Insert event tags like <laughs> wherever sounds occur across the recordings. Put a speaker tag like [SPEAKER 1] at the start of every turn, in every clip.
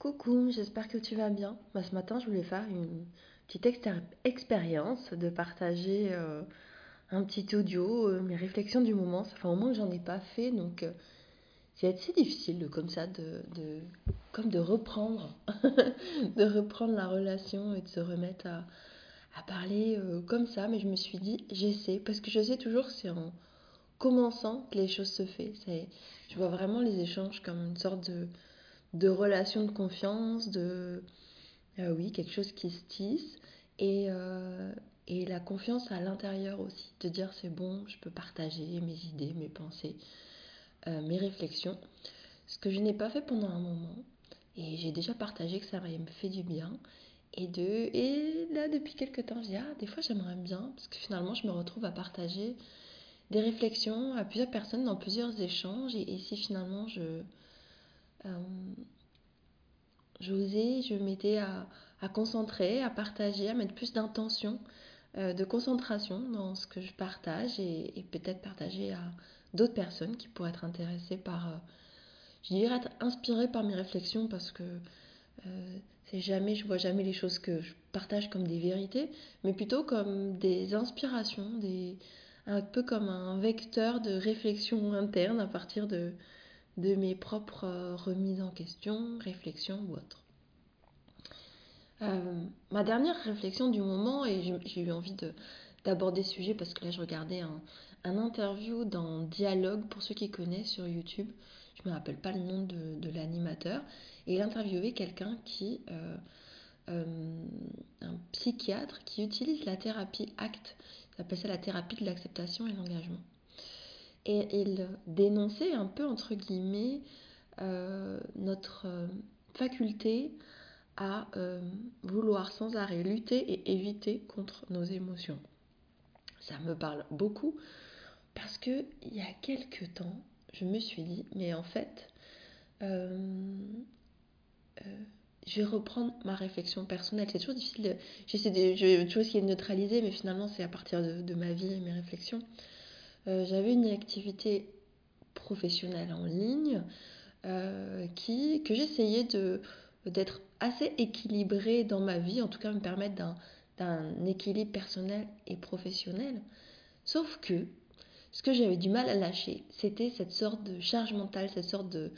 [SPEAKER 1] Coucou, j'espère que tu vas bien. Ce matin, je voulais faire une petite expérience de partager euh, un petit audio, euh, mes réflexions du moment. Ça fait un que j'en ai pas fait, donc euh, c'est assez difficile comme ça de, comme de reprendre, <laughs> de reprendre la relation et de se remettre à, à parler comme ça. Mais je me suis dit, j'essaie, parce que je sais toujours c'est en commençant que les choses se font. Je vois vraiment les échanges comme une sorte de de relations de confiance, de euh, oui, quelque chose qui se tisse et, euh, et la confiance à l'intérieur aussi, de dire c'est bon, je peux partager mes idées, mes pensées, euh, mes réflexions. Ce que je n'ai pas fait pendant un moment et j'ai déjà partagé que ça me fait du bien. Et, de, et là, depuis quelques temps, je dis, ah, des fois j'aimerais bien, parce que finalement, je me retrouve à partager des réflexions à plusieurs personnes dans plusieurs échanges. Et, si finalement je, j'osais, je m'étais à, concentrer, à partager, à mettre plus d'intention, euh, de concentration dans ce que je partage et, peut-être partager à d'autres personnes qui pourraient être intéressées par, euh, je dirais être inspirées par mes réflexions parce que c'est jamais, je vois jamais les choses que je partage comme des vérités, mais plutôt comme des inspirations, un peu comme un vecteur de réflexion interne à partir de, de mes propres euh, remises en question, réflexions ou autres. Euh, ma dernière réflexion du moment, et j'ai eu envie d'aborder ce sujet parce que là je regardais un, interview dans Dialogue, pour ceux qui connaissent sur YouTube, je ne me rappelle pas le nom de, l'animateur, et il interviewait quelqu'un qui, euh, un psychiatre qui utilise la thérapie ACT, il appelle ça la thérapie de l'acceptation et l'engagement. Et il dénonçait un peu, entre guillemets, euh, notre euh, faculté à euh, vouloir sans arrêt lutter et éviter contre nos émotions. Ça me parle beaucoup parce que il y a quelques temps, je me suis dit, mais en fait, je vais reprendre ma réflexion personnelle. C'est toujours difficile. J'essaie de, je toujours essayer de neutraliser, mais finalement, c'est à partir de, de, ma vie et mes réflexions. Euh, j'avais une activité professionnelle en ligne euh, qui, que j'essayais d'être assez équilibrée dans ma vie, en tout cas me permettre d'un, d'un équilibre personnel et professionnel. Sauf que ce que j'avais du mal à lâcher, c'était cette sorte de charge mentale, cette sorte de...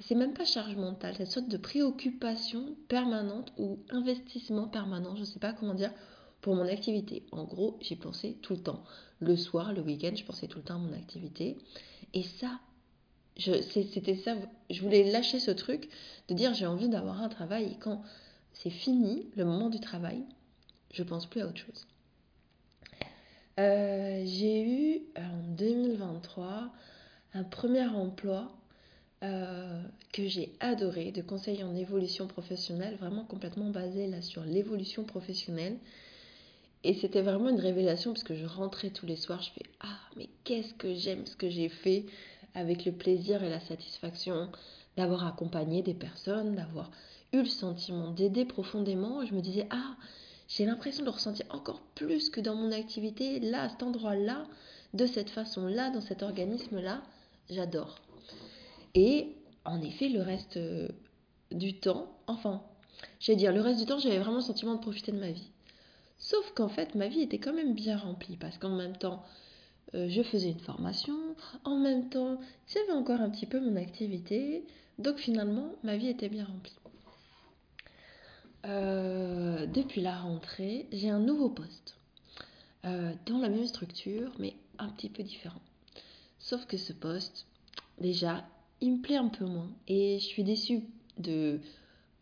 [SPEAKER 1] C'est même pas charge mentale, cette sorte de préoccupation permanente ou investissement permanent, je ne sais pas comment dire, pour mon activité. En gros, j'y pensais tout le temps. Le soir, le week-end, je pensais tout le temps à mon activité. Et ça, c'était ça, je voulais lâcher ce truc de dire j'ai envie d'avoir un travail et quand c'est fini, le moment du travail, je pense plus à autre chose. Euh, j'ai eu en 2023 un premier emploi euh, que j'ai adoré de conseiller en évolution professionnelle, vraiment complètement basé là sur l'évolution professionnelle. Et c'était vraiment une révélation parce que je rentrais tous les soirs, je fais Ah, mais qu'est-ce que j'aime ce que j'ai fait avec le plaisir et la satisfaction d'avoir accompagné des personnes, d'avoir eu le sentiment d'aider profondément. je me disais Ah, j'ai l'impression de ressentir encore plus que dans mon activité, là, à cet endroit-là, de cette façon-là, dans cet organisme-là. J'adore. Et en effet, le reste euh, du temps, enfin, je vais dire, le reste du temps, j'avais vraiment le sentiment de profiter de ma vie. Sauf qu'en fait, ma vie était quand même bien remplie parce qu'en même temps, euh, je faisais une formation, en même temps, j'avais encore un petit peu mon activité. Donc finalement, ma vie était bien remplie. Euh, depuis la rentrée, j'ai un nouveau poste euh, dans la même structure, mais un petit peu différent. Sauf que ce poste, déjà, il me plaît un peu moins et je suis déçue de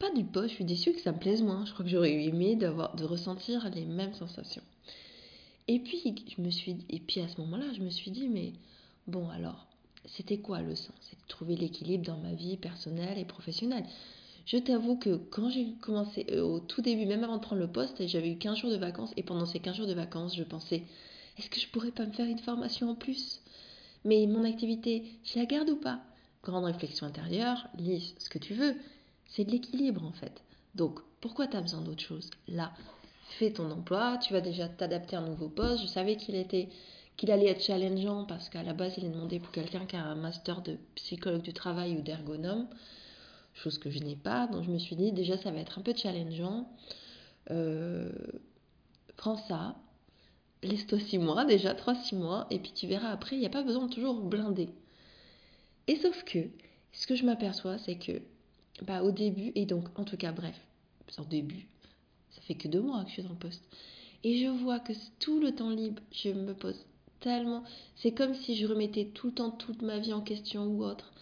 [SPEAKER 1] pas du poste, je suis déçue que ça me plaise moins. Je crois que j'aurais aimé d'avoir, de ressentir les mêmes sensations. Et puis, je me suis, et puis à ce moment-là, je me suis dit, mais bon, alors, c'était quoi le sens? C'est de trouver l'équilibre dans ma vie personnelle et professionnelle. Je t'avoue que quand j'ai commencé, euh, au tout début, même avant de prendre le poste, j'avais eu 15 jours de vacances, et pendant ces 15 jours de vacances, je pensais, est-ce que je pourrais pas me faire une formation en plus? Mais mon activité, je la garde ou pas? Grande réflexion intérieure, lis ce que tu veux, c'est de l'équilibre en fait. Donc, pourquoi tu as besoin d'autre chose? Là, fais ton emploi, tu vas déjà t'adapter à un nouveau poste. Je savais qu'il était qu'il allait être challengeant parce qu'à la base, il est demandé pour quelqu'un qui a un master de psychologue du travail ou d'ergonome. chose que je n'ai pas. Donc je me suis dit, déjà, ça va être un peu challengeant. Euh, prends ça, laisse-toi 6 mois déjà, 3-6 mois, et puis tu verras après, il n'y a pas besoin de toujours blinder. Et sauf que, ce que je m'aperçois, c'est que, bah, au début, et donc, en tout cas, bref, au début, ça fait que deux mois que je suis le poste, et je vois que tout le temps libre, je me pose tellement, c'est comme si je remettais tout le temps toute ma vie en question ou autre.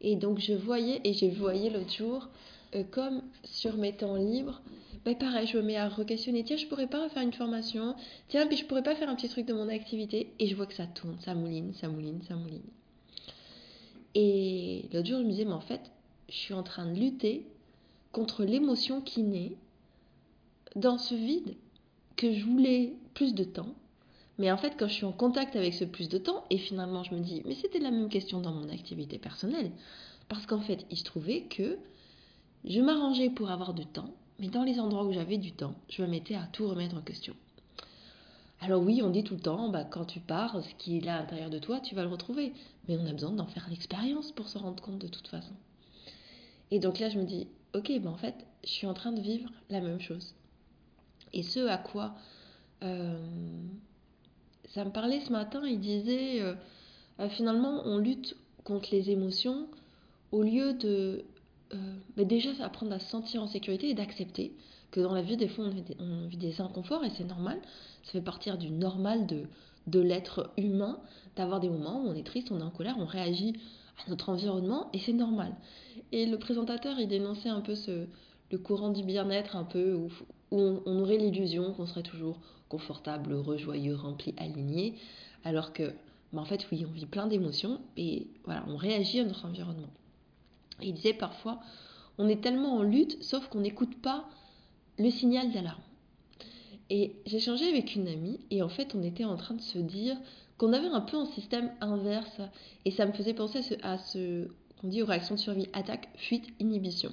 [SPEAKER 1] Et donc, je voyais, et j'ai voyé l'autre jour, euh, comme sur mes temps libres, bah, pareil, je me mets à re-questionner. Tiens, je pourrais pas faire une formation. Tiens, puis je pourrais pas faire un petit truc de mon activité. Et je vois que ça tourne, ça mouline, ça mouline, ça mouline. Et l'autre jour, je me disais, mais en fait, je suis en train de lutter contre l'émotion qui naît dans ce vide que je voulais plus de temps. Mais en fait, quand je suis en contact avec ce plus de temps, et finalement je me dis, mais c'était la même question dans mon activité personnelle. Parce qu'en fait, il se trouvait que je m'arrangeais pour avoir du temps, mais dans les endroits où j'avais du temps, je me mettais à tout remettre en question. Alors oui, on dit tout le temps, bah, quand tu pars, ce qui est là à l'intérieur de toi, tu vas le retrouver. Mais on a besoin d'en faire l'expérience pour se rendre compte de toute façon. Et donc là, je me dis, ok, bah en fait, je suis en train de vivre la même chose. Et ce à quoi euh, ça me parlait ce matin, il disait, euh, euh, finalement, on lutte contre les émotions au lieu de bah, déjà apprendre à se sentir en sécurité et d'accepter que dans la vie, des fois, on vit des, inconforts et c'est normal. Ça fait partir du normal de, de l'être humain, d'avoir des moments où on est triste, on est en colère, on réagit notre environnement et c'est normal. Et le présentateur, il dénonçait un peu ce, le courant du bien-être, un peu où, on, on, aurait l'illusion qu'on serait toujours confortable, heureux, joyeux, rempli, aligné, alors que, bah, en fait, oui, on vit plein d'émotions et voilà, on réagit à notre environnement il disait parfois, on est tellement en lutte, sauf qu'on n'écoute pas le signal d'alarme. Et changé avec une amie, et en fait, on était en train de se dire qu'on avait un peu un système inverse, et ça me faisait penser à ce, qu'on dit aux réactions de survie attaque, fuite, inhibition.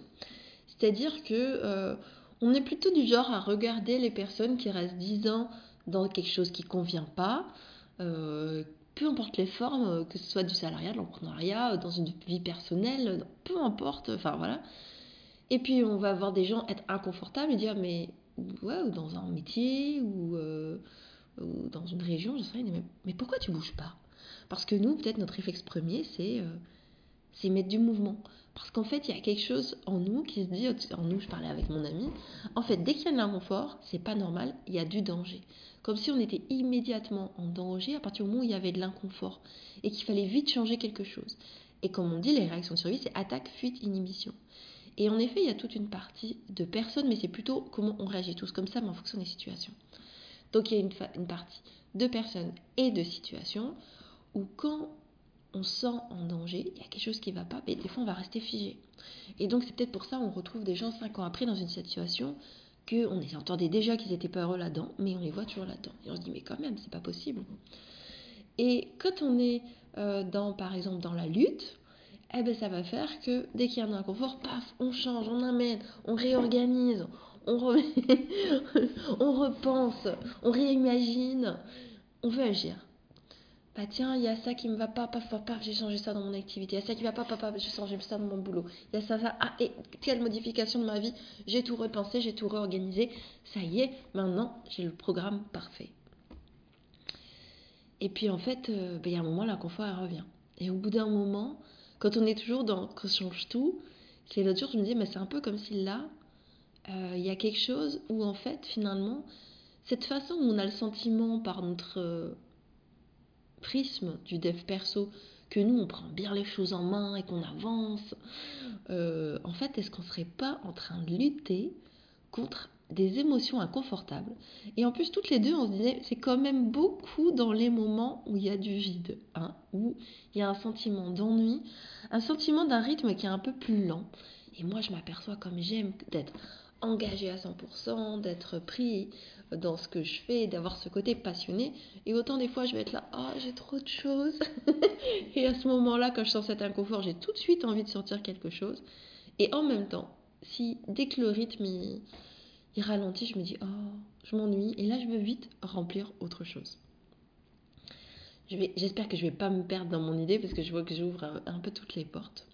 [SPEAKER 1] C'est-à-dire que euh, on est plutôt du genre à regarder les personnes qui restent 10 ans dans quelque chose qui convient pas, euh, peu importe les formes, que ce soit du salariat, de l'entrepreneuriat, dans une vie personnelle, peu importe, enfin voilà. Et puis on va voir des gens être inconfortables et dire mais ouais, ou dans un métier ou, euh, ou dans une région, je sais mais, mais pourquoi tu bouges pas? Parce que nous, peut-être notre réflexe premier, c'est c'est mettre du mouvement. Parce qu'en fait, il y a quelque chose en nous qui se dit, en nous, je parlais avec mon ami, en fait, dès qu'il y a de l'inconfort, c'est pas normal, il y a du danger comme si on était immédiatement en danger à partir du moment où il y avait de l'inconfort et qu'il fallait vite changer quelque chose. Et comme on dit, les réactions de survie, c'est attaque, fuite, inhibition. Et en effet, il y a toute une partie de personnes, mais c'est plutôt comment on réagit tous comme ça, mais en fonction des situations. Donc il y a une, partie de personnes et de situations où quand on sent en danger, il y a quelque chose qui ne va pas, mais des fois on va rester figé. Et donc c'est peut-être pour ça qu'on retrouve des gens cinq ans après dans une situation qu'on entendait déjà qu'ils étaient pas heureux là-dedans, mais on les voit toujours là-dedans. Et on se dit, mais quand même, c'est pas possible. Et quand on est euh, dans, par exemple, dans la lutte, eh ben, ça va faire que dès qu'il y a un inconfort, paf, on change, on amène, on réorganise, on, <laughs> on repense, on réimagine, on veut agir bah tiens, il y a ça qui me va pas, paf, paf, paf, j'ai changé ça dans mon activité. Il y a ça qui va pas, paf, paf, j'ai changé ça dans mon boulot. Il y a ça, ça, ah, et quelle modification de ma vie, j'ai tout repensé, j'ai tout réorganisé. Ça y est, maintenant, j'ai le programme parfait. Et puis en fait, euh, bah, il y a un moment, l'inconfort, elle revient. Et au bout d'un moment, quand on est toujours dans, on change tout, c'est l'autre jour, je me disais, mais c'est un peu comme si là, euh, il y a quelque chose où en fait, finalement, cette façon où on a le sentiment par notre prisme du dev perso que nous on prend bien les choses en main et qu'on avance, euh, en fait est-ce qu'on serait pas en train de lutter contre des émotions inconfortables Et en plus toutes les deux on se disait c'est quand même beaucoup dans les moments où il y a du vide, hein, où il y a un sentiment d'ennui, un sentiment d'un rythme qui est un peu plus lent. Et moi je m'aperçois comme j'aime d'être engagé à 100%, d'être pris dans ce que je fais, d'avoir ce côté passionné. Et autant des fois, je vais être là, ah, j'ai trop de choses. <laughs> et à ce moment-là, quand je sens cet inconfort, j'ai tout de suite envie de sortir quelque chose. Et en même temps, si dès que le rythme il, ralentit, je me dis, oh, je m'ennuie. Et là, je veux vite remplir autre chose. J'espère que je vais pas me perdre dans mon idée parce que je vois que j'ouvre un, peu toutes les portes.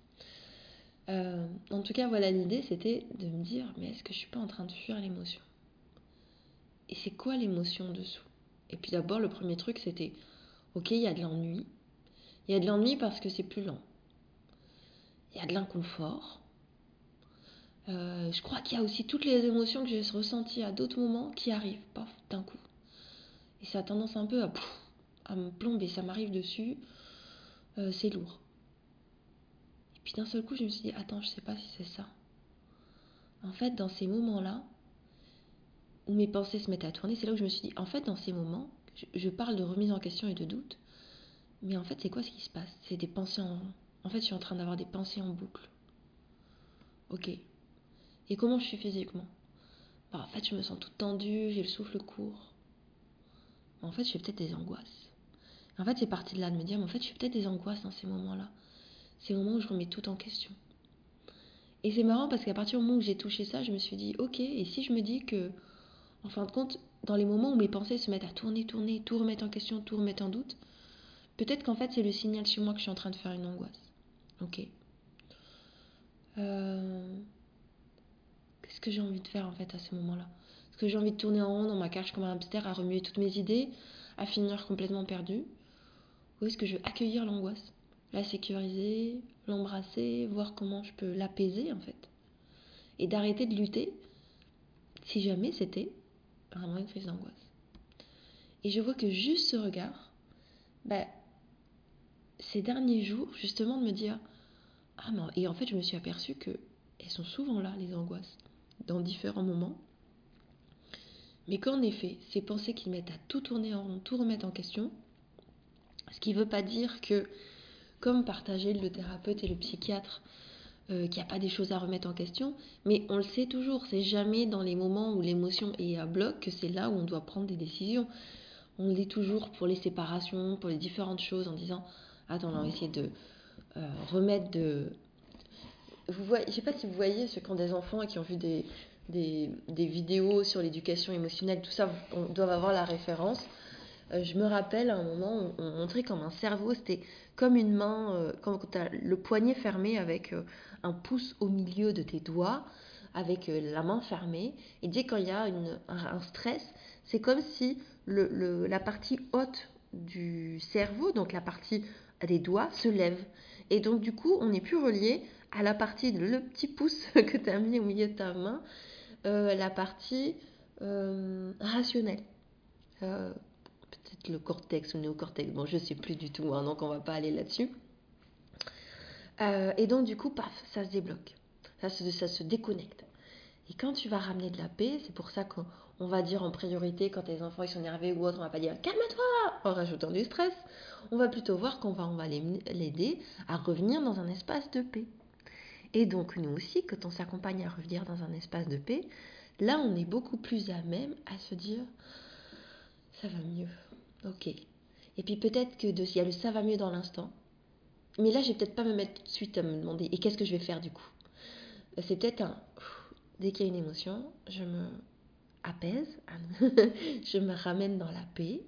[SPEAKER 1] Euh, en tout cas, voilà, l'idée, c'était de me dire, mais est-ce que je suis pas en train de fuir l'émotion? Et c'est quoi l'émotion dessous? Et puis d'abord, le premier truc, c'était, ok, il y a de l'ennui. Il y a de l'ennui parce que c'est plus lent. Il y a de l'inconfort. Euh, je crois qu'il y a aussi toutes les émotions que j'ai ressenties à d'autres moments qui arrivent, paf, d'un coup. Et ça a tendance un peu à, me plomber, ça m'arrive dessus, euh, c'est lourd. Et puis d'un seul coup, je me suis dit, attends, je sais pas si c'est ça. En fait, dans ces moments-là, où mes pensées se mettent à tourner, c'est là où je me suis dit, en fait, dans ces moments, je, je parle de remise en question et de doute, mais en fait, c'est quoi ce qui se passe? C'est des pensées en... En fait, je suis en train d'avoir des pensées en boucle. Ok. Et comment je suis physiquement? Bah, En fait, je me sens toute tendue, j'ai le souffle court. En fait, je fais peut-être des angoisses. En fait, c'est parti de là, de me dire, mais en fait, je fais peut-être des angoisses dans ces moments-là. Ces moments où je remets tout en question. Et c'est marrant parce qu'à partir du moment où j'ai touché ça, je me suis dit, ok, et si je me dis que, en fin de compte, dans les moments où mes pensées se mettent à tourner, tourner, tout remettre en question, tout remettre en doute, peut-être qu'en fait, c'est le signal chez moi que je suis en train de faire une angoisse. Ok. Euh... Qu'est-ce que j'ai envie de faire en fait à ce moment-là. Est-ce que j'ai envie de tourner en rond dans ma cage comme un hamster, à remuer toutes mes idées, à finir complètement perdu. Ou est-ce que je veux accueillir l'angoisse? La sécuriser, l'embrasser, voir comment je peux l'apaiser en fait. Et d'arrêter de lutter si jamais c'était vraiment une crise d'angoisse. Et je vois que juste ce regard, bah, ces derniers jours, justement, de me dire ah non, et en fait, je me suis aperçue que elles sont souvent là, les angoisses, dans différents moments. Mais qu'en effet, ces pensées qui mettent à tout tourner en rond, tout remettre en question, ce qui ne veut pas dire que, comme partageait le thérapeute et le psychiatre, euh, qu'il n'y a pas des choses à remettre en question, mais on le sait toujours, c'est jamais dans les moments où l'émotion est à bloc que c'est là où on doit prendre des décisions. On le dit toujours pour les séparations, pour les différentes choses, en disant Attends, on va essayer de euh, remettre de. Vous voyez, je sais pas si vous voyez ceux qui ont des enfants et qui ont vu des, vidéos sur l'éducation émotionnelle, tout ça, on doit avoir la référence. Euh, je me rappelle à un moment, on, on montrait comme un cerveau, c'était comme une main, euh, quand tu as le poignet fermé avec euh, un pouce au milieu de tes doigts, avec euh, la main fermée. Et dès quand il y a un, stress, c'est comme si la partie haute du cerveau, donc la partie des doigts, se lève. Et donc, du coup, on n'est plus relié à la partie, le petit pouce <laughs> que tu as mis au milieu de ta main, euh, la partie euh, rationnelle. Euh, Peut-être le cortex ou le néocortex, bon, je sais plus du tout, hein, donc on va pas aller là-dessus. Et donc, du coup, paf, ça se débloque. Ça se, déconnecte. Et quand tu vas ramener de la paix, c'est pour ça qu'on va dire en priorité, quand tes enfants ils sont énervés ou autre, on va pas dire calme-toi en rajoutant du stress. On va plutôt voir qu'on va, on va l'aider à revenir dans un espace de paix. Et donc, nous aussi, quand on s'accompagne à revenir dans un espace de paix, là, on est beaucoup plus à même à se dire ça va mieux. Ok. Et puis peut-être que il y a le ça va mieux dans l'instant. Mais là, je vais peut-être pas me mettre tout de suite à me demander et qu'est-ce que je vais faire du coup? C'est peut-être un dès qu'il y a une émotion, je me apaise, <laughs> je me ramène dans la paix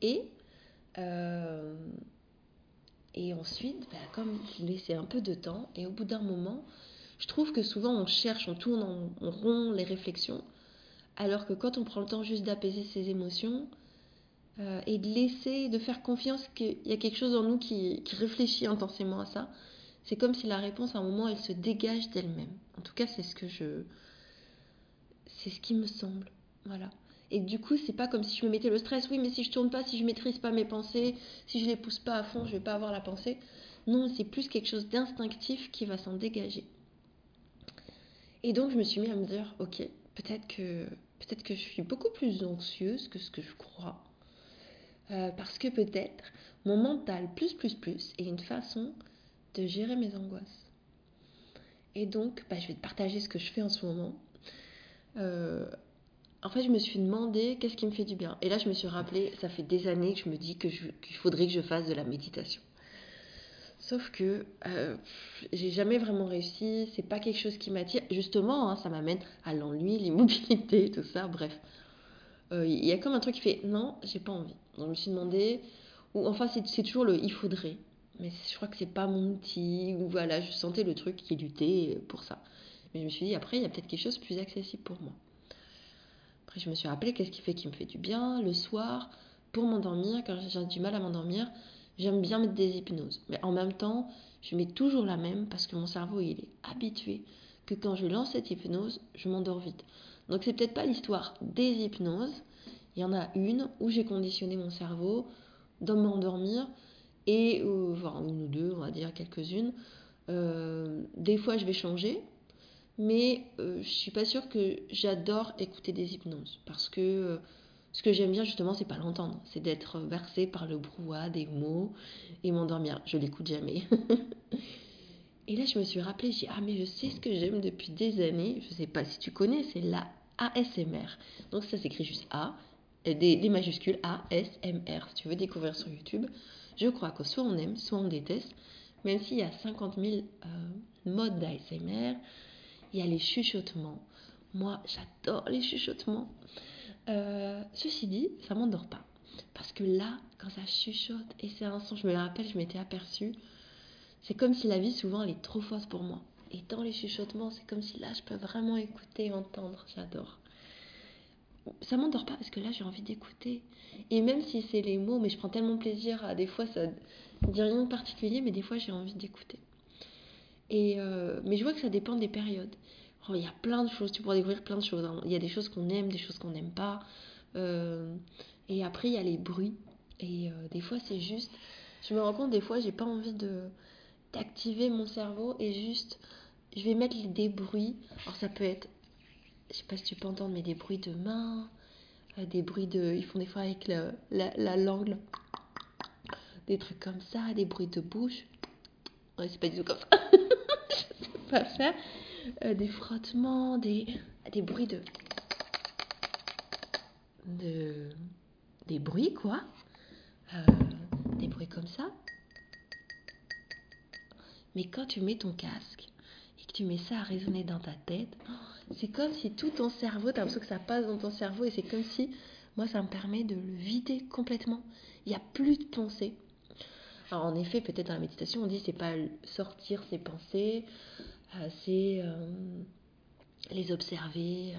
[SPEAKER 1] et euh, et ensuite, bah, comme je laissais un peu de temps et au bout d'un moment, je trouve que souvent on cherche, on tourne on rond les réflexions, alors que quand on prend le temps juste d'apaiser ses émotions euh, et de laisser, de faire confiance qu'il y a quelque chose en nous qui, qui réfléchit intensément à ça, c'est comme si la réponse à un moment elle se dégage d'elle-même. En tout cas, c'est ce que je. C'est ce qui me semble. Voilà. Et du coup, c'est pas comme si je me mettais le stress. Oui, mais si je tourne pas, si je maîtrise pas mes pensées, si je les pousse pas à fond, je vais pas avoir la pensée. Non, c'est plus quelque chose d'instinctif qui va s'en dégager. Et donc, je me suis mis à me dire, ok, peut-être que peut-être que je suis beaucoup plus anxieuse que ce que je crois. Euh, parce que peut-être mon mental plus plus plus est une façon de gérer mes angoisses. Et donc, bah, je vais te partager ce que je fais en ce moment. Euh, en fait, je me suis demandé qu'est-ce qui me fait du bien. Et là, je me suis rappelé, ça fait des années que je me dis qu'il qu faudrait que je fasse de la méditation. Sauf que euh, j'ai jamais vraiment réussi, c'est pas quelque chose qui m'attire. Justement, hein, ça m'amène à l'ennui, <laughs> l'immobilité, tout ça, bref. Il euh, y a comme un truc qui fait non, j'ai pas envie. Donc je me suis demandé, ou enfin, c'est toujours le il faudrait. mais je crois que c'est pas mon outil. Ou voilà, je sentais le truc qui luttait pour ça. Mais je me suis dit, après, il y a peut-être quelque chose plus accessible pour moi. Après, je me suis rappelé qu'est-ce qui fait qui me fait du bien le soir pour m'endormir. Quand j'ai du mal à m'endormir, j'aime bien mettre des hypnoses. Mais en même temps, je mets toujours la même parce que mon cerveau, il est habitué que quand je lance cette hypnose, je m'endors vite. Donc, c'est peut-être pas l'histoire des hypnoses. Il y en a une où j'ai conditionné mon cerveau dans m'endormir et euh, une ou deux, on va dire quelques-unes. Euh, des fois, je vais changer, mais euh, je suis pas sûre que j'adore écouter des hypnoses parce que ce que j'aime bien justement, c'est pas l'entendre, c'est d'être versé par le brouhaha des mots et m'endormir. Je l'écoute jamais. <laughs> et là, je me suis rappelé, j'ai ah mais je sais ce que j'aime depuis des années. Je sais pas si tu connais, c'est la ASMR. Donc ça s'écrit juste A, des, des majuscules ASMR. Si tu veux découvrir sur YouTube, je crois que soit on aime, soit on déteste, même s'il y a 50 000 euh, modes d'ASMR, il y a les chuchotements. Moi, j'adore les chuchotements. Euh, ceci dit, ça m'endort pas. Parce que là, quand ça chuchote, et c'est un son, je me rappelle, je m'étais aperçue, c'est comme si la vie, souvent, elle est trop fausse pour moi. Et dans les chuchotements, c'est comme si là, je peux vraiment écouter, entendre. J'adore ça m'endort pas parce que là j'ai envie d'écouter. Et même si c'est les mots, mais je prends tellement plaisir à des fois ça dit rien de particulier, mais des fois j'ai envie d'écouter. Euh, mais je vois que ça dépend des périodes. Oh, il y a plein de choses, tu pourras découvrir plein de choses. Hein. Il y a des choses qu'on aime, des choses qu'on n'aime pas. Euh, et après il y a les bruits. Et euh, des fois c'est juste, je me rends compte des fois j'ai pas envie d'activer mon cerveau et juste je vais mettre des bruits. Alors ça peut être je sais pas si tu peux entendre, mais des bruits de mains, des bruits de. Ils font des fois avec la, langue, des trucs comme ça, des bruits de bouche. Ouais, c'est pas du tout comme ça. <laughs> <laughs> je sais pas faire. Euh, des frottements, des, des bruits de. de. des bruits quoi. Euh, des bruits comme ça. Mais quand tu mets ton casque et que tu mets ça à résonner dans ta tête, c'est comme si tout ton cerveau, tu as l'impression que ça passe dans ton cerveau et c'est comme si, moi, ça me permet de le vider complètement. Il n'y a plus de pensée. Alors, en effet, peut-être dans la méditation, on dit c'est pas sortir ses pensées, euh, c'est euh, les observer.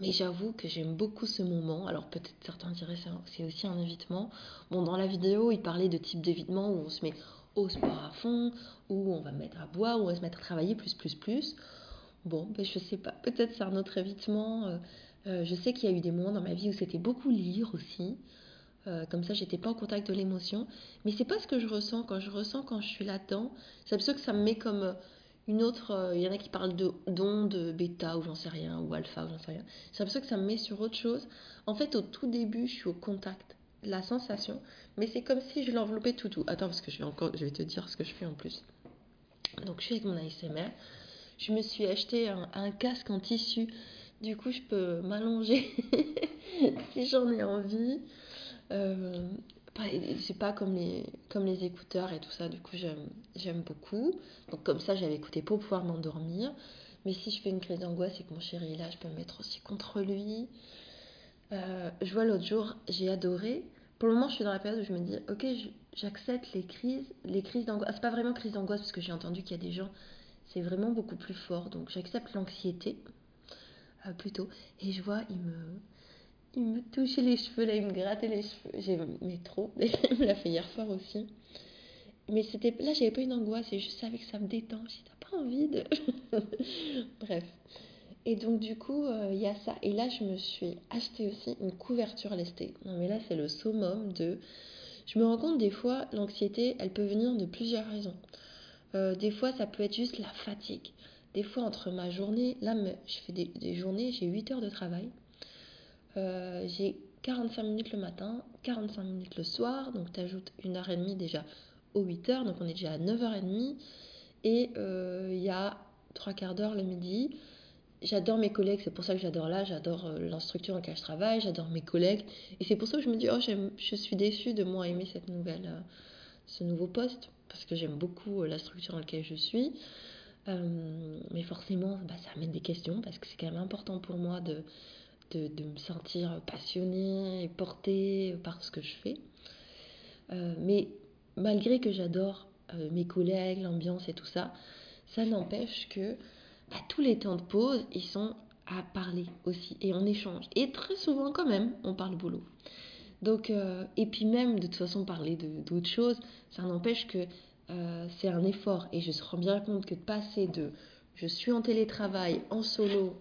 [SPEAKER 1] Mais j'avoue que j'aime beaucoup ce moment. Alors, peut-être certains diraient c'est aussi un évitement. Bon, dans la vidéo, il parlait de type d'évitement où on se met au sport à fond, où on va mettre à boire, où on va se mettre à travailler plus, plus, plus. Bon, ben, je sais pas, peut-être c'est un autre évitement. Euh, je sais qu'il y a eu des moments dans ma vie où c'était beaucoup lire aussi. Euh, comme ça, j'étais pas en contact de l'émotion. Mais c'est pas ce que je ressens. Quand je ressens quand je suis là-dedans, c'est sûr que ça me met comme une autre. Il y en a qui parlent de d'onde bêta ou j'en sais rien, ou alpha ou j'en sais rien. C'est ça que ça me met sur autre chose. En fait, au tout début, je suis au contact, la sensation. Mais c'est comme si je l'enveloppais tout tout. Attends, parce que je vais, encore, je vais te dire ce que je fais en plus. Donc, je suis avec mon ASMR je me suis acheté un, casque en tissu. Du coup, je peux m'allonger <laughs> si j'en ai envie. Euh, c'est pas comme les, comme les écouteurs et tout ça. Du coup, j'aime beaucoup. Donc, comme ça, j'avais écouté pour pouvoir m'endormir. Mais si je fais une crise d'angoisse et que mon chéri est là, je peux me mettre aussi contre lui. Euh, je vois l'autre jour, j'ai adoré. Pour le moment, je suis dans la période où je me dis, ok, j'accepte les crises, les crises d'angoisse. c'est pas vraiment crise d'angoisse parce que j'ai entendu qu'il y a des gens c'est vraiment beaucoup plus fort. Donc j'accepte l'anxiété euh, plutôt. Et je vois, il me, il me touchait les cheveux, là, il me grattait les cheveux. J'aimais trop. <laughs> il me l'a fait hier soir aussi. Mais c'était là, j'avais pas une angoisse et je savais que ça me détend. J'ai t'as pas envie de. <laughs> Bref. Et donc, du coup, euh, il y a ça. Et là, je me suis acheté aussi une couverture lestée. Non, mais là, c'est le summum de. Je me rends compte des fois, l'anxiété, elle peut venir de plusieurs raisons. Euh, des fois, ça peut être juste la fatigue. Des fois, entre ma journée, là, je fais des, journées, j'ai 8 heures de travail. Euh, j'ai 45 minutes le matin, 45 minutes le soir, donc tu ajoutes une heure et demie déjà aux 8 heures, donc on est déjà à 9h30. Et euh, il y a trois quarts d'heure le midi. J'adore mes collègues, c'est pour ça que j'adore là, j'adore l'instructeur dans laquelle je travaille, j'adore mes collègues. Et c'est pour ça que je me dis, oh, je suis déçue de moi aimer cette nouvelle, ce nouveau poste parce que j'aime beaucoup euh, la structure dans laquelle je suis. Euh, mais forcément, bah, ça amène des questions parce que c'est quand même important pour moi de, de, me sentir passionnée et portée par ce que je fais. Euh, mais malgré que j'adore euh, mes collègues, l'ambiance et tout ça, ça n'empêche que bah, tous les temps de pause, ils sont à parler aussi et on échange. Et très souvent quand même, on parle boulot. Donc, euh, et puis même de toute façon parler d'autres choses, ça n'empêche que c'est un effort. Et je me rends bien compte que de passer de je suis en télétravail, en solo,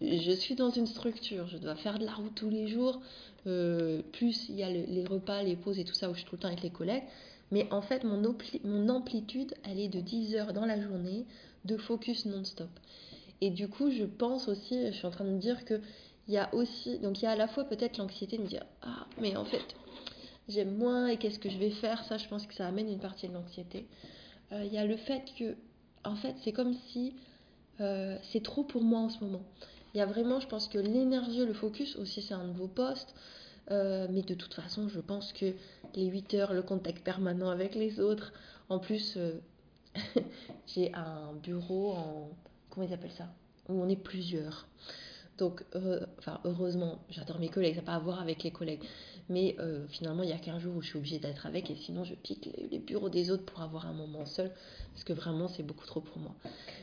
[SPEAKER 1] je suis dans une structure, je dois faire de la route tous les jours, euh, plus il y a les repas, les pauses et tout ça où je suis tout le temps avec les collègues. Mais en fait, mon, amplitude, elle est de 10 heures dans la journée de focus non-stop. Et du coup, je pense aussi, je suis en train de me dire que il y a aussi, donc il y a à la fois peut-être l'anxiété de me dire ah mais en fait j'aime moins et qu'est-ce que je vais faire? Ça je pense que ça amène une partie de l'anxiété. Euh, il y a le fait que en fait c'est comme si euh, c'est trop pour moi en ce moment. Il y a vraiment je pense que l'énergie, le focus aussi c'est un nouveau poste. Euh, mais de toute façon, je pense que les 8 heures, le contact permanent avec les autres, en plus, <laughs> j'ai un bureau en. Comment ils appellent ça? Où on est plusieurs. Donc, enfin, heureusement, j'adore mes collègues, ça n'a pas à voir avec les collègues. Mais euh, finalement, il y a qu'un jour où je suis obligée d'être avec et sinon, je pique les, bureaux des autres pour avoir un moment seul parce que vraiment, c'est beaucoup trop pour moi.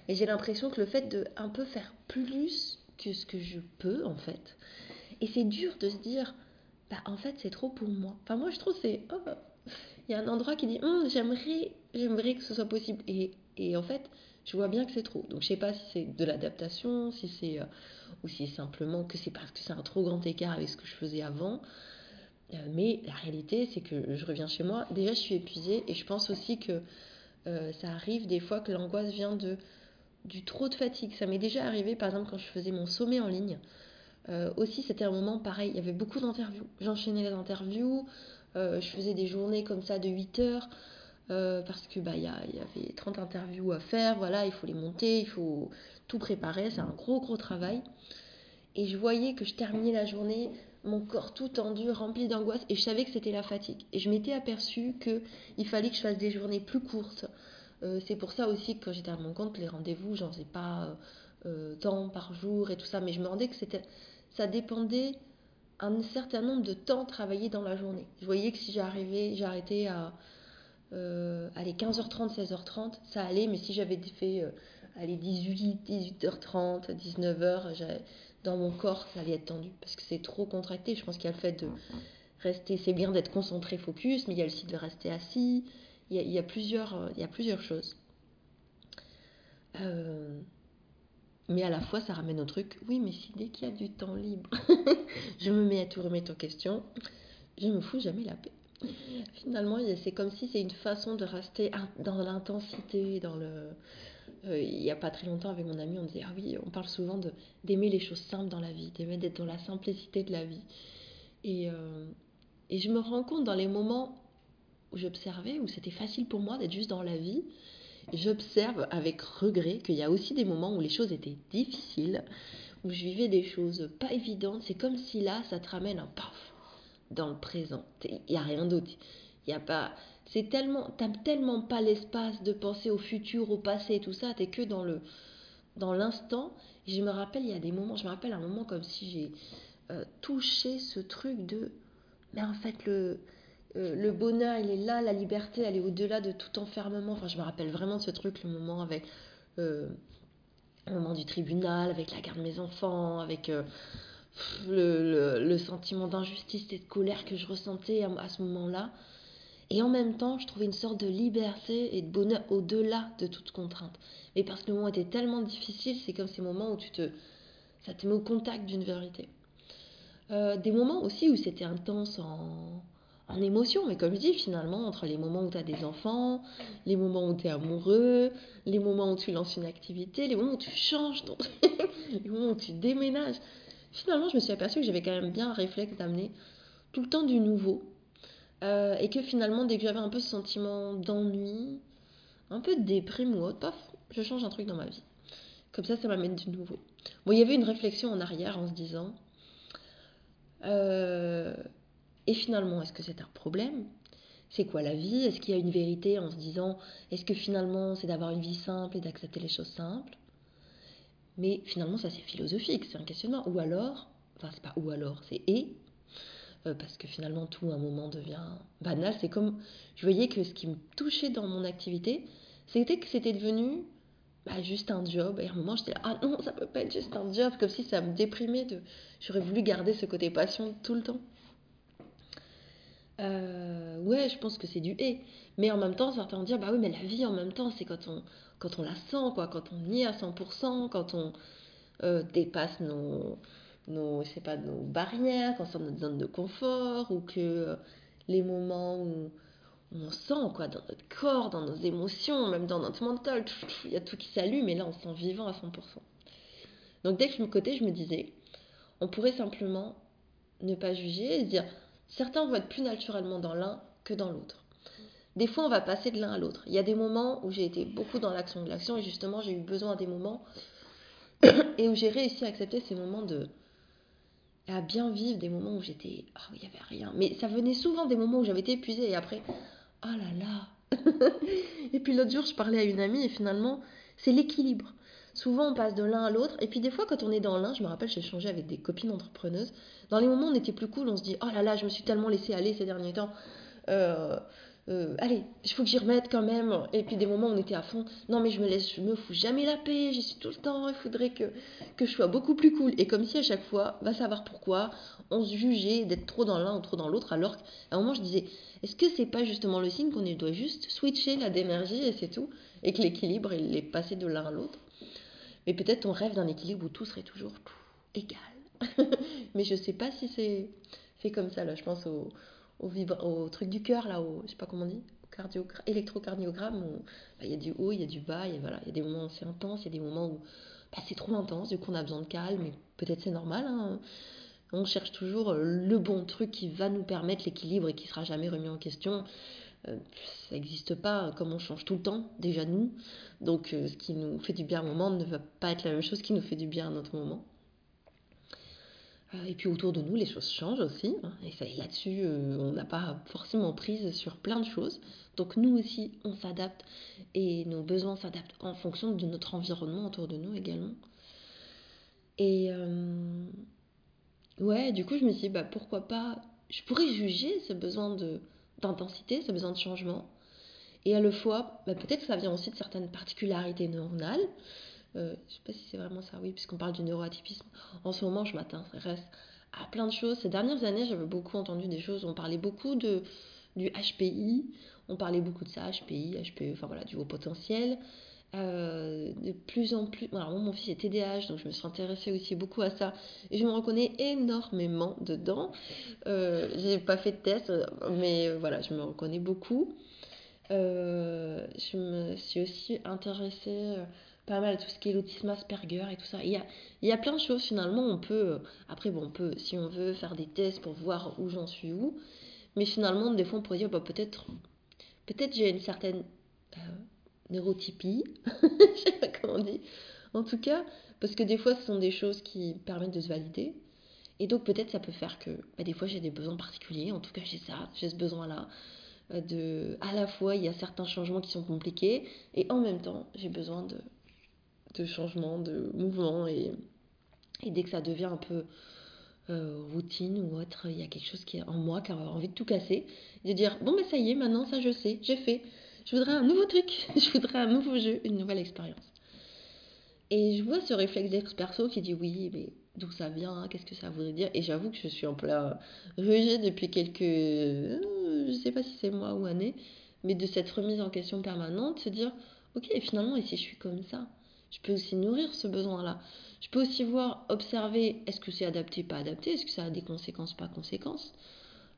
[SPEAKER 1] Et j'ai l'impression que le fait de un peu faire plus que ce que je peux, en fait, et c'est dur de se dire, bah, en fait, c'est trop pour moi. Enfin, moi, je trouve c'est. Oh, il y a un endroit qui dit, hum, j'aimerais, j'aimerais que ce soit possible. Et, et en fait, je vois bien que c'est trop. Donc je sais pas si c'est de l'adaptation, si c'est euh, ou si simplement que c'est parce que c'est un trop grand écart avec ce que je faisais avant. Euh, mais la réalité, c'est que je reviens chez moi. Déjà, je suis épuisée et je pense aussi que euh, ça arrive des fois que l'angoisse vient de du trop de fatigue. Ça m'est déjà arrivé, par exemple, quand je faisais mon sommet en ligne. aussi, c'était un moment pareil. Il y avait beaucoup d'interviews. J'enchaînais les interviews. je faisais des journées comme ça de 8 heures. Euh, parce que bah il y, avait 30 interviews à faire, voilà, il faut les monter, il faut tout préparer, c'est un gros gros travail. Et je voyais que je terminais la journée, mon corps tout tendu, rempli d'angoisse, et je savais que c'était la fatigue. Et je m'étais aperçue qu'il fallait que je fasse des journées plus courtes. Euh, c'est pour ça aussi que quand j'étais à mon compte, les rendez-vous, j'en faisais pas euh, tant par jour et tout ça, mais je me rendais que c'était, ça dépendait un certain nombre de temps travaillé dans la journée. Je voyais que si j'arrivais, j'arrêtais à euh, allez, 15h30, 16h30, ça allait, mais si j'avais fait, euh, allez, 18, 18h30, 19h, dans mon corps, ça allait être tendu, parce que c'est trop contracté. Je pense qu'il y a le fait de rester, c'est bien d'être concentré, focus, mais il y a aussi de rester assis, il y a, plusieurs, euh, il y a plusieurs choses. Euh, mais à la fois, ça ramène au truc, oui, mais si dès qu'il y a du temps libre, <laughs> je me mets à tout remettre en question, je me fous jamais la paix. Finalement, c'est comme si c'est une façon de rester dans l'intensité, dans le. Euh, il n'y a pas très longtemps, avec mon ami, on disait Ah oui, on parle souvent d'aimer les choses simples dans la vie, d'aimer d'être dans la simplicité de la vie. Et, euh, et je me rends compte dans les moments où j'observais, où c'était facile pour moi d'être juste dans la vie, j'observe avec regret qu'il y a aussi des moments où les choses étaient difficiles, où je vivais des choses pas évidentes. C'est comme si là, ça te ramène un paf dans le présent. Il n'y a rien d'autre. Il y a pas. C'est tellement. T'as tellement pas l'espace de penser au futur, au passé tout ça. T'es que dans le dans l'instant. Je me rappelle, il y a des moments. Je me rappelle un moment comme si j'ai euh, touché ce truc de. Mais en fait, le. Euh, le bonheur, il est là, la liberté, elle est au-delà de tout enfermement. Enfin, je me rappelle vraiment ce truc, le moment avec euh, le moment du tribunal, avec la garde de mes enfants, avec le, sentiment d'injustice et de colère que je ressentais à, ce moment-là. Et en même temps, je trouvais une sorte de liberté et de bonheur au-delà de toute contrainte. Mais parce que le moment était tellement difficile, c'est comme ces moments où tu te, ça te met au contact d'une vérité. Euh, des moments aussi où c'était intense en, en émotion, mais comme je dis, finalement, entre les moments où tu as des enfants, les moments où tu es amoureux, les moments où tu lances une activité, les moments où tu changes ton <laughs> les moments où tu déménages, finalement, je me suis aperçue que j'avais quand même bien un réflexe d'amener tout le temps du nouveau. Euh, et que finalement, dès que j'avais un peu ce sentiment d'ennui, un peu de déprime ou autre, paf, je change un truc dans ma vie. Comme ça, ça m'amène du nouveau. Bon, il y avait une réflexion en arrière en se disant, euh, et finalement, est-ce que c'est un problème? C'est quoi la vie? Est-ce qu'il y a une vérité en se disant, est-ce que finalement c'est d'avoir une vie simple et d'accepter les choses simples? Mais finalement, ça c'est philosophique, c'est un questionnement. Ou alors, enfin, c'est pas ou alors, c'est et. Euh, parce que finalement tout à un moment devient banal. C'est comme, je voyais que ce qui me touchait dans mon activité, c'était que c'était devenu bah, juste un job. Et à un moment, j'étais là, ah non, ça peut pas être juste un job, comme si ça me déprimait. J'aurais voulu garder ce côté passion tout le temps. Euh, ouais, je pense que c'est du et. Mais en même temps, certains vont dire, bah oui, mais la vie en même temps, c'est quand on, quand on la sent, quoi, quand on y est à 100%, quand on euh, dépasse nos, nos, je pas, nos barrières, quand on sort notre zone de confort, ou que euh, les moments où on sent quoi dans notre corps, dans nos émotions, même dans notre mental, il y a tout qui s'allume et là on se sent vivant à 100%. Donc dès que je me côté, je me disais, on pourrait simplement ne pas juger et se dire, certains vont être plus naturellement dans l'un que dans l'autre. Des fois, on va passer de l'un à l'autre. Il y a des moments où j'ai été beaucoup dans l'action de l'action et justement, j'ai eu besoin des moments <coughs> et où j'ai réussi à accepter ces moments de à bien vivre des moments où j'étais oh il y avait rien. Mais ça venait souvent des moments où j'avais été épuisée et après oh là là. <laughs> Et puis l'autre jour je parlais à une amie et finalement c'est l'équilibre. Souvent on passe de l'un à l'autre et puis des fois quand on est dans l'un je me rappelle j'ai échangé avec des copines entrepreneuses. Dans les moments où on était plus cool on se dit oh là là je me suis tellement laissé aller ces derniers temps. Euh, euh, allez, il faut que j'y remette quand même. Et puis des moments on était à fond, non mais je me laisse, je me fous jamais la paix, j'y suis tout le temps, il faudrait que, que je sois beaucoup plus cool. Et comme si à chaque fois, va savoir pourquoi, on se jugeait d'être trop dans l'un ou trop dans l'autre, alors qu'à un moment je disais, est-ce que c'est pas justement le signe qu'on doit juste switcher la d'énergie et c'est tout, et que l'équilibre il est passé de l'un à l'autre Mais peut-être on rêve d'un équilibre où tout serait toujours égal. <laughs> mais je sais pas si c'est fait comme ça là, je pense au au, truc du cœur, là, au, je sais pas comment on dit, électrocardiogramme, bah, il y a du haut, il y a du bas, il voilà, y a des moments où c'est intense, il y a des moments où bah, c'est trop intense, du coup on a besoin de calme, peut-être c'est normal. Hein. On cherche toujours le bon truc qui va nous permettre l'équilibre et qui sera jamais remis en question. Euh, ça n'existe pas comme on change tout le temps, déjà nous. Donc euh, ce qui nous fait du bien à un moment ne va pas être la même chose qui nous fait du bien à un autre moment. Euh, et puis autour de nous, les choses changent aussi. Hein, et là-dessus, euh, on n'a pas forcément prise sur plein de choses. Donc nous aussi, on s'adapte et nos besoins s'adaptent en fonction de notre environnement autour de nous également. Et euh, ouais, du coup, je me suis dit, bah, pourquoi pas, je pourrais juger ce besoin d'intensité, ce besoin de changement. Et à la fois, bah, peut-être que ça vient aussi de certaines particularités neuronales. Euh, je sais pas si c'est vraiment ça, oui, puisqu'on parle du neuroatypisme. En ce moment, je m'intéresse à plein de choses. Ces dernières années, j'avais beaucoup entendu des choses. On parlait beaucoup de, du HPI, on parlait beaucoup de ça, HPI, HPE, enfin voilà, du haut potentiel. Euh, de plus en plus. Alors, moi, mon fils est TDAH, donc je me suis intéressée aussi beaucoup à ça. Et je me reconnais énormément dedans. Euh, j'ai pas fait de test, mais voilà, je me reconnais beaucoup. Euh, je me suis aussi intéressée pas mal tout ce qui est l'autisme Asperger et tout ça. Il y a, il y a plein de choses finalement. On peut, après, bon, on peut, si on veut, faire des tests pour voir où j'en suis où. Mais finalement, des fois, on pourrait dire, bah, peut-être, peut-être j'ai une certaine euh, neurotypie. <laughs> Je sais pas comment on dit. En tout cas, parce que des fois, ce sont des choses qui permettent de se valider. Et donc, peut-être, ça peut faire que bah, des fois, j'ai des besoins particuliers. En tout cas, j'ai ça, j'ai ce besoin-là. Euh, de, à la fois, il y a certains changements qui sont compliqués. Et en même temps, j'ai besoin de de changement, de mouvement. Et, dès que ça devient un peu euh, routine ou autre, il y a quelque chose qui est en moi qui a envie de tout casser. De dire, bon, ben ça y est, maintenant ça je sais, j'ai fait. Je voudrais un nouveau truc, <laughs> je voudrais un nouveau jeu, une nouvelle expérience. Et je vois ce réflexe d'ex-perso qui dit oui, mais d'où ça vient, qu'est-ce que ça voudrait dire? Et j'avoue que je suis en plein rejet depuis quelques. Euh, je sais pas si c'est mois ou années, mais de cette remise en question permanente, se dire ok, finalement, et si je suis comme ça? Je peux aussi nourrir ce besoin-là. Je peux aussi voir, observer, est-ce que c'est adapté, pas adapté, est-ce que ça a des conséquences, pas conséquences.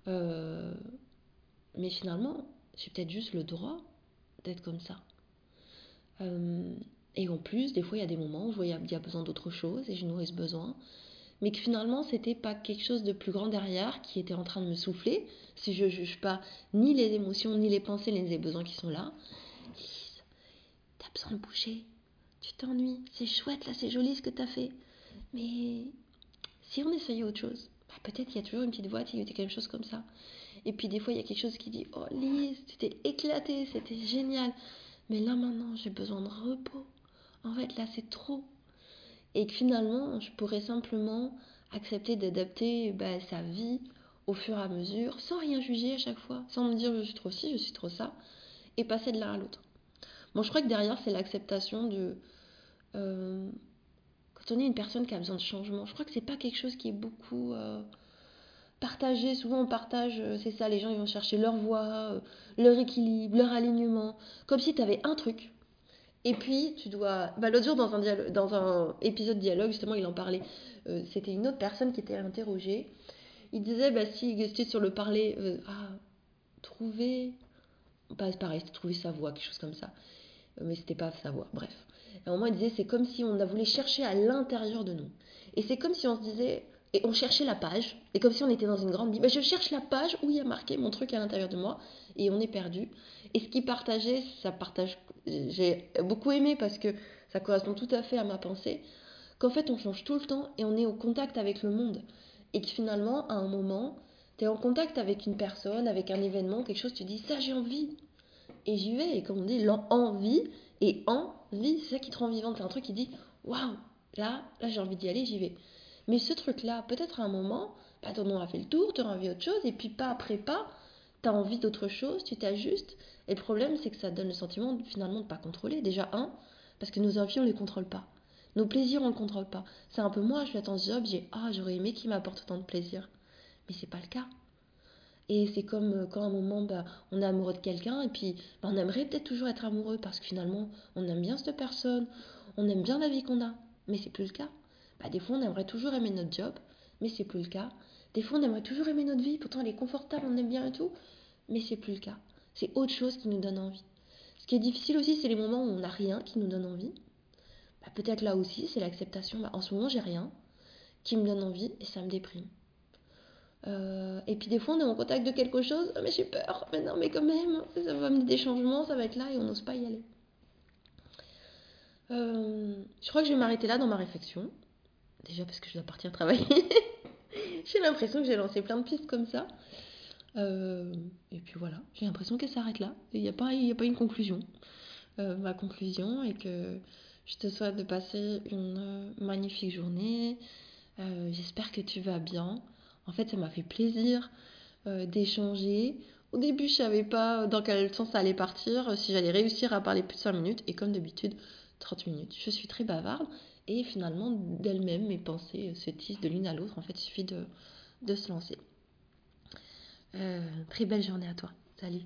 [SPEAKER 1] Euh, mais finalement, j'ai peut-être juste le droit d'être comme ça. Euh, et en plus, des fois, il y a des moments où je vois qu'il y a besoin d'autre chose et je nourris ce besoin. Mais que finalement, c'était pas quelque chose de plus grand derrière qui était en train de me souffler. Si je juge pas ni les émotions, ni les pensées, ni les besoins qui sont là. T'as besoin de bouger t'ennuies, c'est chouette là, c'est joli ce que t'as fait. Mais si on essayait autre chose, bah, peut-être il y a toujours une petite voix qui dit quelque chose comme ça. Et puis des fois il y a quelque chose qui dit Oh Lise, tu t'es éclatée, c'était génial. Mais là maintenant j'ai besoin de repos. En fait là c'est trop. Et que finalement je pourrais simplement accepter d'adapter bah, sa vie au fur et à mesure, sans rien juger à chaque fois, sans me dire je suis trop ci, je suis trop ça, et passer de l'un à l'autre. Bon, je crois que derrière, c'est l'acceptation de. Euh, quand on est une personne qui a besoin de changement, je crois que c'est pas quelque chose qui est beaucoup euh, partagé. Souvent, on partage, euh, c'est ça, les gens ils vont chercher leur voix, leur équilibre, leur alignement, comme si tu avais un truc. Et puis, tu dois. Bah, L'autre jour, dans un, dans un épisode dialogue, justement, il en parlait. C'était une autre personne qui était interrogée il disait, bah, si c'était sur le parler, ah, trouver. Pas pareil, c'était trouver sa voix, quelque chose comme ça. Mais c'était pas sa voix, bref. Et un moment, il disait, c'est comme si on a voulu chercher à l'intérieur de nous. Et c'est comme si on se disait, et on cherchait la page, et comme si on était dans une grande Bible. je cherche la page où il y a marqué mon truc à l'intérieur de moi, et on est perdu. Et ce qui partageait, ça partage. J'ai beaucoup aimé parce que ça correspond tout à fait à ma pensée, qu'en fait, on change tout le temps et on est au contact avec le monde et que finalement, à un moment, tu es en contact avec une personne, avec un événement, quelque chose, tu dis ça j'ai envie. Et j'y vais, et comme on dit, l'envie et c'est ça qui te rend vivante. C'est un truc qui dit waouh, là, là j'ai envie d'y aller, j'y vais. Mais ce truc-là, peut-être à un moment, bah, ton nom a fait le tour, tu as envie d'autre chose, et puis pas après pas, tu as envie d'autre chose, tu t'ajustes. Et le problème, c'est que ça donne le sentiment finalement de ne pas contrôler. Déjà, un, parce que nos envies, on les contrôle pas. Nos plaisirs, on ne le contrôle pas. C'est un peu moi, je suis dans ce job, j'ai Ah, j'aurais aimé qu'il m'apporte autant de plaisir. Mais c'est pas le cas. Et c'est comme euh, quand à un moment, bah, on est amoureux de quelqu'un et puis bah, on aimerait peut-être toujours être amoureux parce que finalement, on aime bien cette personne, on aime bien la vie qu'on a. Mais c'est plus le cas. Bah, des fois, on aimerait toujours aimer notre job, mais c'est plus le cas. Des fois, on aimerait toujours aimer notre vie, pourtant elle est confortable, on aime bien et tout, mais c'est plus le cas. C'est autre chose qui nous donne envie. Ce qui est difficile aussi, c'est les moments où on n'a rien qui nous donne envie. Peut-être là aussi, c'est l'acceptation. En ce moment, j'ai rien qui me donne envie et ça me déprime. Euh, et puis des fois, on est en contact de quelque chose, ah, mais j'ai peur, mais non, mais quand même, ça va amener des changements, ça va être là et on n'ose pas y aller. Euh, je crois que je vais m'arrêter là dans ma réflexion. Déjà parce que je dois partir travailler. <laughs> j'ai l'impression que j'ai lancé plein de pistes comme ça. Euh, et puis voilà, j'ai l'impression qu'elle s'arrête là. Il n'y a, pas, une conclusion. ma conclusion est que je te souhaite de passer une magnifique journée. J'espère que tu vas bien. En fait, ça m'a fait plaisir euh, d'échanger. Au début, je savais pas dans quel sens ça allait partir, si j'allais réussir à parler plus de 5 minutes. Et comme d'habitude, 30 minutes. Je suis très bavarde. Et finalement, d'elle-même, mes pensées se tissent de l'une à l'autre. En fait, il suffit de, de se lancer. très belle journée à toi. Salut.